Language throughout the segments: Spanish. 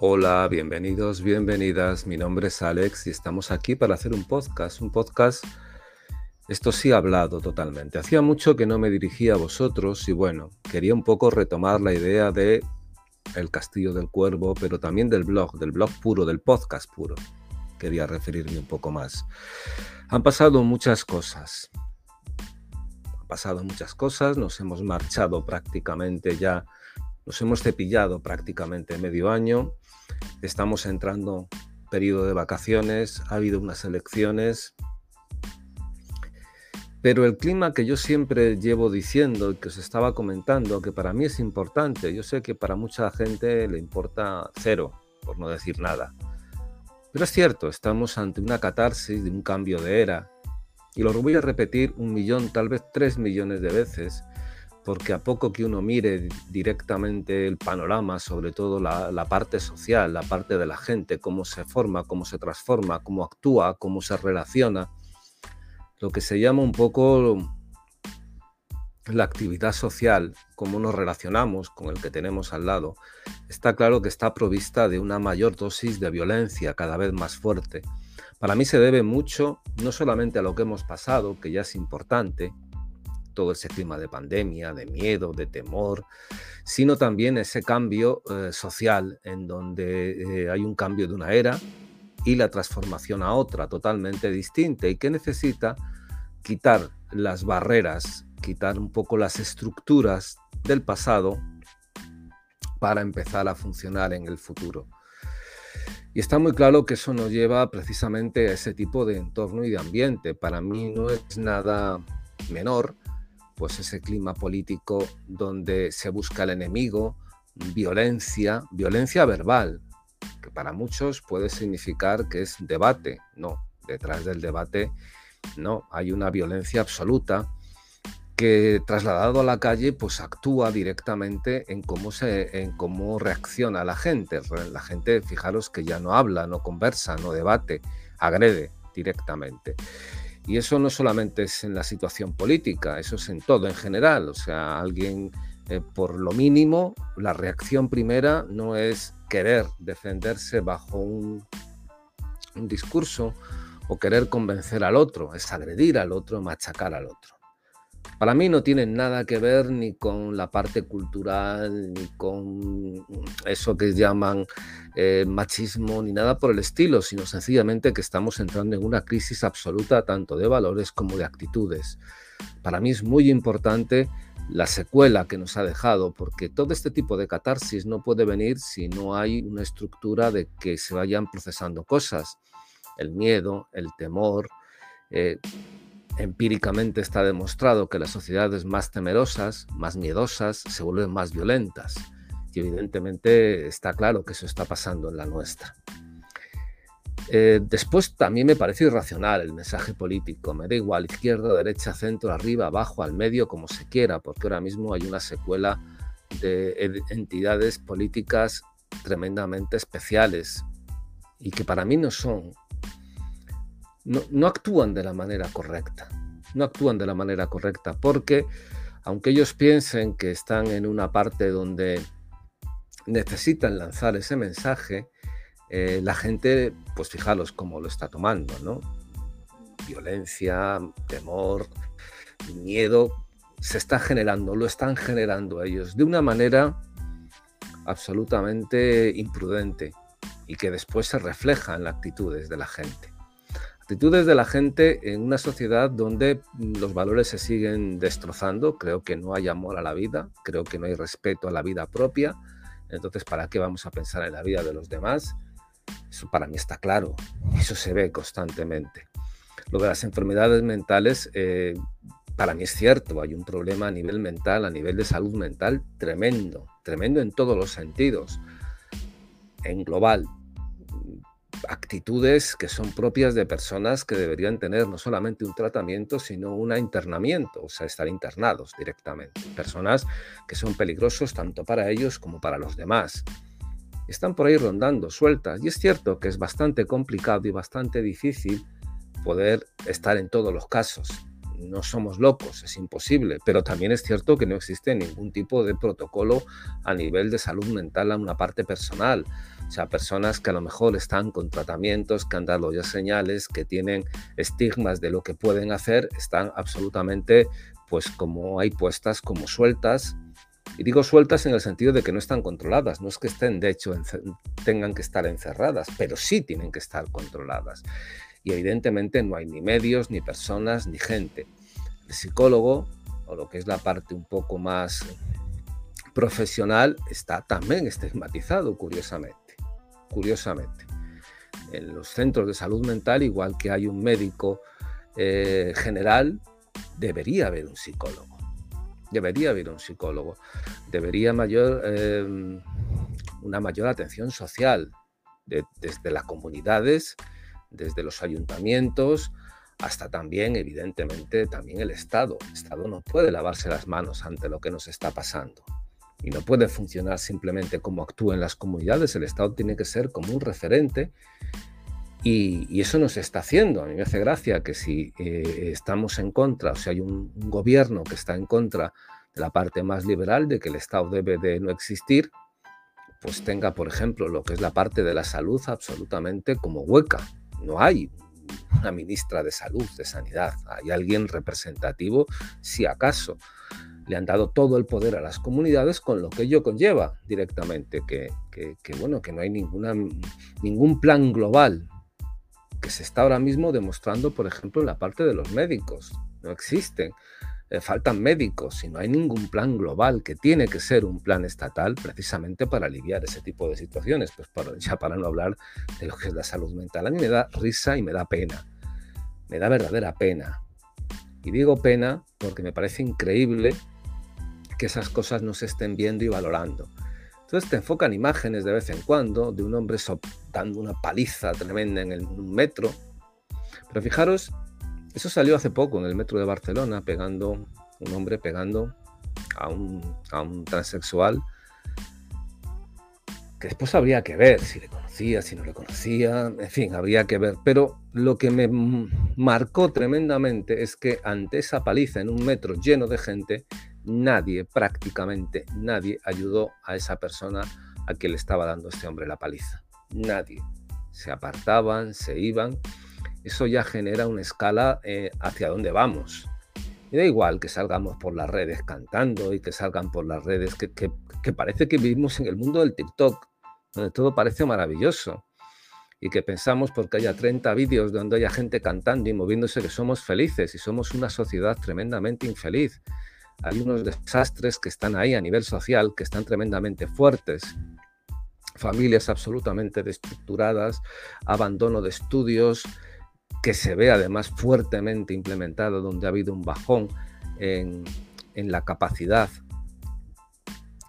Hola, bienvenidos, bienvenidas. Mi nombre es Alex y estamos aquí para hacer un podcast. Un podcast, esto sí ha hablado totalmente. Hacía mucho que no me dirigía a vosotros y bueno, quería un poco retomar la idea de El Castillo del Cuervo, pero también del blog, del blog puro, del podcast puro. Quería referirme un poco más. Han pasado muchas cosas. Han pasado muchas cosas, nos hemos marchado prácticamente ya nos hemos cepillado prácticamente medio año, estamos entrando periodo de vacaciones, ha habido unas elecciones, pero el clima que yo siempre llevo diciendo y que os estaba comentando, que para mí es importante, yo sé que para mucha gente le importa cero, por no decir nada. Pero es cierto, estamos ante una catarsis de un cambio de era. Y lo voy a repetir un millón, tal vez tres millones de veces, porque a poco que uno mire directamente el panorama, sobre todo la, parte social, la parte de la gente, cómo se forma, cómo se transforma, cómo actúa, cómo se relaciona, lo que se llama un poco la actividad social, cómo nos relacionamos con el que tenemos al lado, está claro que está provista de una mayor dosis de violencia cada vez más fuerte. Para mí se debe mucho no solamente a lo que hemos pasado, que ya es importante, todo ese clima de pandemia, de miedo, de temor, sino también ese cambio eh, social en donde eh, hay un cambio de una era y la transformación a otra totalmente distinta y que necesita quitar las barreras, quitar un poco las estructuras del pasado para empezar a funcionar en el futuro. Y está muy claro que eso nos lleva precisamente a ese tipo de entorno y de ambiente. Para mí no es nada menor pues ese clima político donde se busca el enemigo, violencia, violencia verbal, que para muchos puede significar que es debate. No, detrás del debate no, hay una violencia absoluta que trasladado a la calle pues actúa directamente en cómo se en cómo reacciona la gente. La gente, fijaros que ya no habla, no conversa, no debate, agrede directamente. Y eso no solamente es en la situación política, eso es en todo en general. O sea, alguien, eh, por lo mínimo, la reacción primera no es querer defenderse bajo un, un discurso o querer convencer al otro, es agredir al otro, machacar al otro. Para mí no tiene nada que ver ni con la parte cultural, ni con eso que llaman eh, machismo, ni nada por el estilo, sino sencillamente que estamos entrando en una crisis absoluta tanto de valores como de actitudes. Para mí es muy importante la secuela que nos ha dejado, porque todo este tipo de catarsis no puede venir si no hay una estructura de que se vayan procesando cosas. El miedo, el temor, eh, Empíricamente está demostrado que las sociedades más temerosas, más miedosas, se vuelven más violentas. Y evidentemente está claro que eso está pasando en la nuestra. Eh, después también me parece irracional el mensaje político. Me da igual, izquierda, derecha, centro, arriba, abajo, al medio, como se quiera, porque ahora mismo hay una secuela de entidades políticas tremendamente especiales y que para mí no son no, actúan de la manera correcta. No actúan de la manera correcta porque aunque ellos piensen que están en una parte donde necesitan lanzar ese mensaje, eh, la gente, pues fijaros cómo lo está tomando, ¿no? Violencia, temor, miedo, se está generando, lo están generando ellos de una manera absolutamente imprudente y que después se refleja en las actitudes de la gente. Actitudes de la gente en una sociedad donde los valores se siguen destrozando. Creo que no hay amor a la vida, creo que no hay respeto a la vida propia. Entonces, ¿para qué vamos a pensar en la vida de los demás? Eso para mí está claro. Eso se ve constantemente. Lo de las enfermedades mentales, eh, para mí es cierto. Hay un problema a nivel mental, a nivel de salud mental tremendo. Tremendo en todos los sentidos. En global, actitudes que son propias de personas que deberían tener no solamente un tratamiento, sino un internamiento, o sea, estar internados directamente. Personas que son peligrosos tanto para ellos como para los demás. Están por ahí rondando sueltas y es cierto que es bastante complicado y bastante difícil poder estar en todos los casos. No somos locos, es imposible, pero también es cierto que no existe ningún tipo de protocolo a nivel de salud mental a una parte personal. O sea, personas que a lo mejor están con tratamientos, que han dado ya señales, que tienen estigmas de lo que pueden hacer, están absolutamente, pues como hay puestas como sueltas. Y digo sueltas en el sentido de que no están controladas, no es que estén, de hecho, tengan que estar encerradas, pero sí tienen que estar controladas. Y evidentemente no hay ni medios, ni personas, ni gente. El psicólogo, o lo que es la parte un poco más profesional, está también estigmatizado, curiosamente. Curiosamente. En los centros de salud mental, igual que hay un médico eh, general, debería haber un psicólogo. Debería haber un psicólogo. Debería mayor, eh, una mayor atención social desde las comunidades desde los ayuntamientos hasta también, evidentemente, también el Estado. El Estado no puede lavarse las manos ante lo que nos está pasando y no puede funcionar simplemente como actúa en las comunidades. El Estado tiene que ser como un referente y, eso no se está haciendo. A mí me hace gracia que si eh, estamos en contra, o sea, hay un, un, gobierno que está en contra de la parte más liberal, de que el Estado debe de no existir, pues tenga, por ejemplo, lo que es la parte de la salud absolutamente como hueca no hay una ministra de salud, de sanidad. Hay alguien representativo, si acaso. Le han dado todo el poder a las comunidades con lo que ello conlleva directamente, que, bueno, que no hay ninguna, ningún plan global que se está ahora mismo demostrando, por ejemplo, en la parte de los médicos. No existen. Eh, faltan médicos y no hay ningún plan global que tiene que ser un plan estatal precisamente para aliviar ese tipo de situaciones, pues ya para no hablar de lo que es la salud mental. A mí me da risa y me da pena, me da verdadera pena. Y digo pena porque me parece increíble que esas cosas no se estén viendo y valorando. Entonces te enfocan imágenes de vez en cuando de un hombre dando una paliza tremenda en el, metro. Pero fijaros eso salió hace poco en el metro de Barcelona, pegando, un hombre pegando a un, transexual, que después habría que ver si le conocía, si no le conocía, en fin, habría que ver. Pero lo que me marcó tremendamente es que ante esa paliza en un metro lleno de gente, nadie, prácticamente nadie, ayudó a esa persona a quien le estaba dando este hombre la paliza. Nadie. Se apartaban, se iban eso ya genera una escala eh, hacia dónde vamos. Y da igual que salgamos por las redes cantando y que salgan por las redes, que, que parece que vivimos en el mundo del TikTok, donde todo parece maravilloso. Y que pensamos porque haya 30 vídeos donde haya gente cantando y moviéndose que somos felices y somos una sociedad tremendamente infeliz. Hay unos desastres que están ahí a nivel social que están tremendamente fuertes familias absolutamente destructuradas, abandono de estudios, que se ve además fuertemente implementado, donde ha habido un bajón en, la capacidad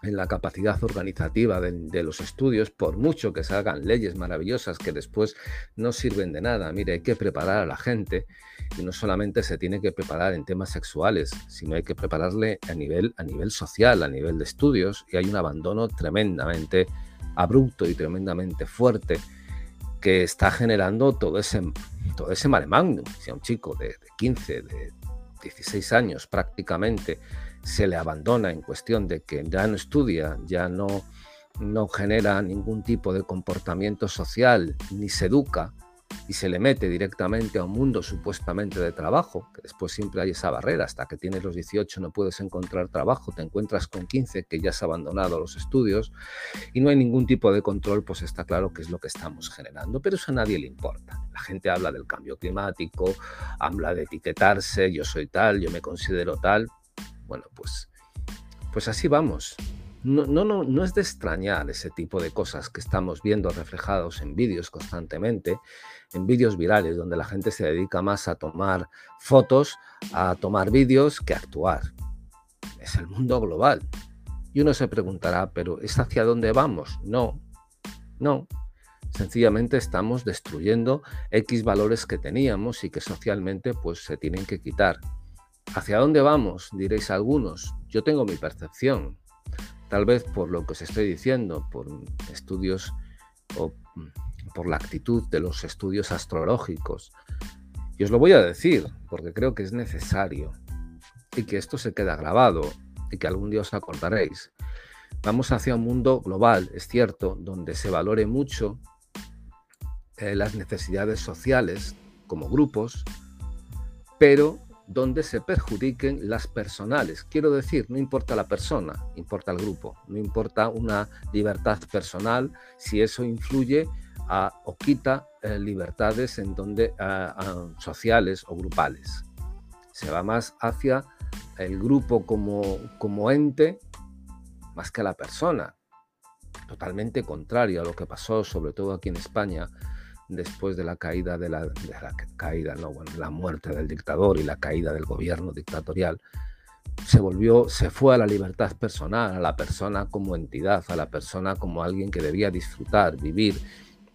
en la capacidad organizativa de, los estudios, por mucho que se hagan leyes maravillosas que después no sirven de nada. Mire, hay que preparar a la gente y no solamente se tiene que preparar en temas sexuales, sino hay que prepararle a nivel, a nivel social, a nivel de estudios, y hay un abandono tremendamente abrupto y tremendamente fuerte que está generando todo ese, todo ese mare magnum. Si a un chico de, 15, de 16 años prácticamente se le abandona en cuestión de que ya no estudia, ya no, no genera ningún tipo de comportamiento social, ni se educa, y se le mete directamente a un mundo supuestamente de trabajo, que después siempre hay esa barrera, hasta que tienes los 18 no puedes encontrar trabajo, te encuentras con 15 que ya has abandonado los estudios y no hay ningún tipo de control, pues está claro que es lo que estamos generando, pero eso a nadie le importa. La gente habla del cambio climático, habla de etiquetarse, yo soy tal, yo me considero tal. Bueno, pues, pues así vamos. No, no, no, es de extrañar ese tipo de cosas que estamos viendo reflejados en vídeos constantemente en vídeos virales, donde la gente se dedica más a tomar fotos, a tomar vídeos que a actuar. Es el mundo global. Y uno se preguntará, ¿pero es hacia dónde vamos? No, no. Sencillamente estamos destruyendo X valores que teníamos y que socialmente pues se tienen que quitar. ¿Hacia dónde vamos? Diréis algunos. Yo tengo mi percepción. Tal vez por lo que os estoy diciendo, por estudios o por la actitud de los estudios astrológicos Y os lo voy a decir porque creo que es necesario y que esto se queda grabado y que algún día os acordaréis. Vamos hacia un mundo global, es cierto, donde se valore mucho eh, las necesidades sociales como grupos, pero donde se perjudiquen las personales. Quiero decir, no importa la persona, importa el grupo, no importa una libertad personal si eso influye o quita eh, libertades en donde, sociales o grupales. Se va más hacia el grupo como, como ente más que a la persona. Totalmente contrario a lo que pasó, sobre todo aquí en España, después de la caída de la, caída, no, la muerte del dictador y la caída del gobierno dictatorial, se volvió, se fue a la libertad personal, a la persona como entidad, a la persona como alguien que debía disfrutar, vivir,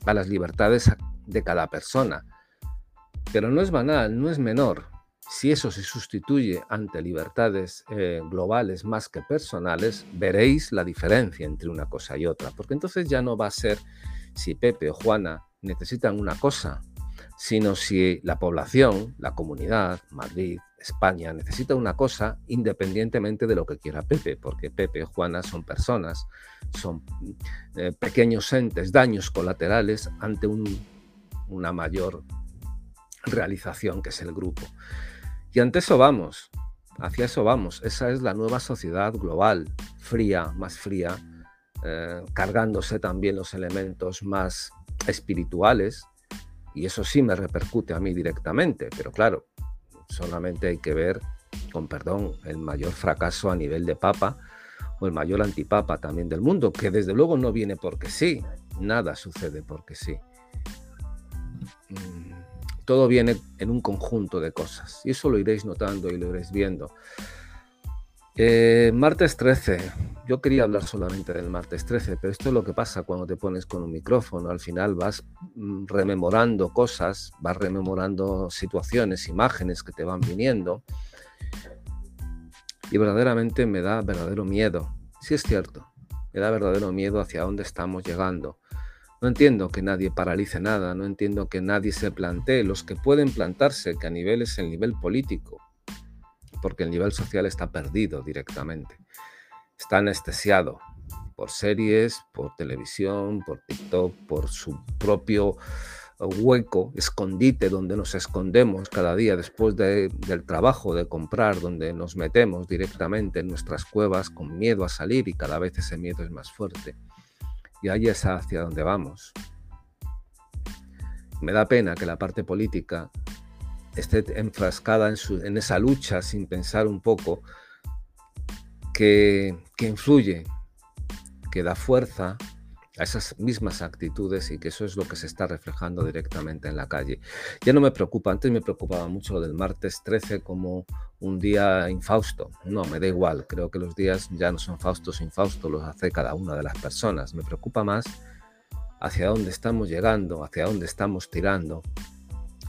a las libertades de cada persona. Pero no es banal, no es menor. Si eso se sustituye ante libertades eh, globales más que personales, veréis la diferencia entre una cosa y otra, porque entonces ya no va a ser si Pepe o Juana necesitan una cosa, sino si la población, la comunidad, Madrid, España, necesita una cosa independientemente de lo que quiera Pepe, porque Pepe o Juana son personas, son eh, pequeños entes, daños colaterales ante una mayor realización que es el grupo. Y ante eso vamos, hacia eso vamos. Esa es la nueva sociedad global, fría, más fría, eh, cargándose también los elementos más espirituales, y eso sí me repercute a mí directamente, pero claro, solamente hay que ver, con perdón, el mayor fracaso a nivel de papa o el mayor antipapa también del mundo, que desde luego no viene porque sí, nada sucede porque sí. Mm, todo viene en un conjunto de cosas y eso lo iréis notando y lo iréis viendo. Eh, martes 13. Yo quería hablar solamente del martes 13, pero esto es lo que pasa cuando te pones con un micrófono. Al final vas mm, rememorando cosas, vas rememorando situaciones, imágenes que te van viniendo. Y verdaderamente me da verdadero miedo. Sí es cierto, me da verdadero miedo hacia dónde estamos llegando. No entiendo que nadie paralice nada, no entiendo que nadie se plantee, los que pueden plantarse, que a nivel es el nivel político, porque el nivel social está perdido directamente. Está anestesiado por series, por televisión, por TikTok, por su propio hueco, escondite donde nos escondemos cada día después del trabajo de comprar, donde nos metemos directamente en nuestras cuevas con miedo a salir y cada vez ese miedo es más fuerte. Y ahí es hacia donde vamos. Me da pena que la parte política esté enfrascada en, en esa lucha sin pensar un poco que, que influye, que da fuerza a esas mismas actitudes y que eso es lo que se está reflejando directamente en la calle. Ya no me preocupa, antes me preocupaba mucho lo del martes 13 como un día infausto. No, me da igual, creo que los días ya no son faustos, infaustos, los hace cada una de las personas. Me preocupa más hacia dónde estamos llegando, hacia dónde estamos tirando,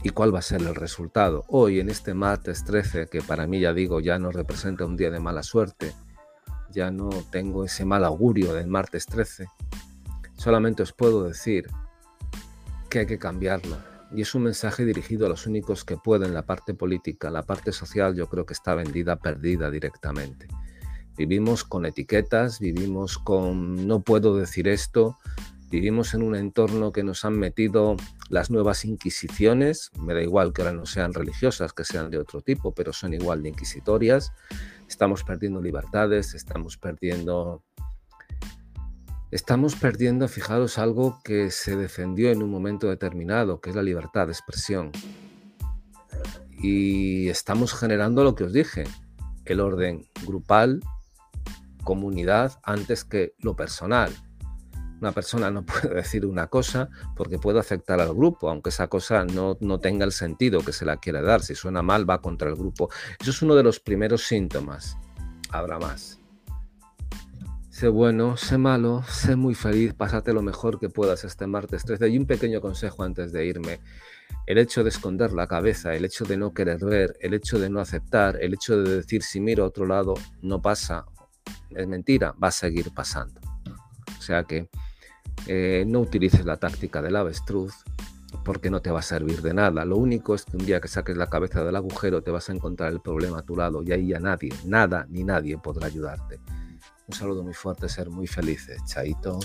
y cuál va a ser el resultado. Hoy, en este martes 13, que para mí ya digo, ya no representa un día de mala suerte, ya no tengo ese mal augurio del martes 13, solamente os puedo decir que hay que cambiarlo. Y es un mensaje dirigido a los únicos que pueden, la parte política, la parte social yo creo que está vendida, perdida directamente. Vivimos con etiquetas, vivimos con no puedo decir esto, Vivimos en un entorno que nos han metido las nuevas inquisiciones, me da igual que ahora no sean religiosas, que sean de otro tipo, pero son igual de inquisitorias. Estamos perdiendo libertades, estamos perdiendo... Estamos perdiendo, fijaros, algo que se defendió en un momento determinado, que es la libertad de expresión. Y estamos generando lo que os dije, el orden grupal, comunidad, antes que lo personal una persona no puede decir una cosa porque puede afectar al grupo, aunque esa cosa no, no tenga el sentido que se la quiere dar. Si suena mal, va contra el grupo. Eso es uno de los primeros síntomas. Habrá más. Sé bueno, sé malo, sé muy feliz, pásate lo mejor que puedas este martes 13. Y un pequeño consejo antes de irme. El hecho de esconder la cabeza, el hecho de no querer ver, el hecho de no aceptar, el hecho de decir si miro a otro lado no pasa, es mentira, va a seguir pasando. O sea que eh, no utilices la táctica del avestruz, porque no te va a servir de nada. Lo único es que un día que saques la cabeza del agujero te vas a encontrar el problema a tu lado y ahí ya nadie, nada ni nadie podrá ayudarte. Un saludo muy fuerte, ser muy felices. Chaito.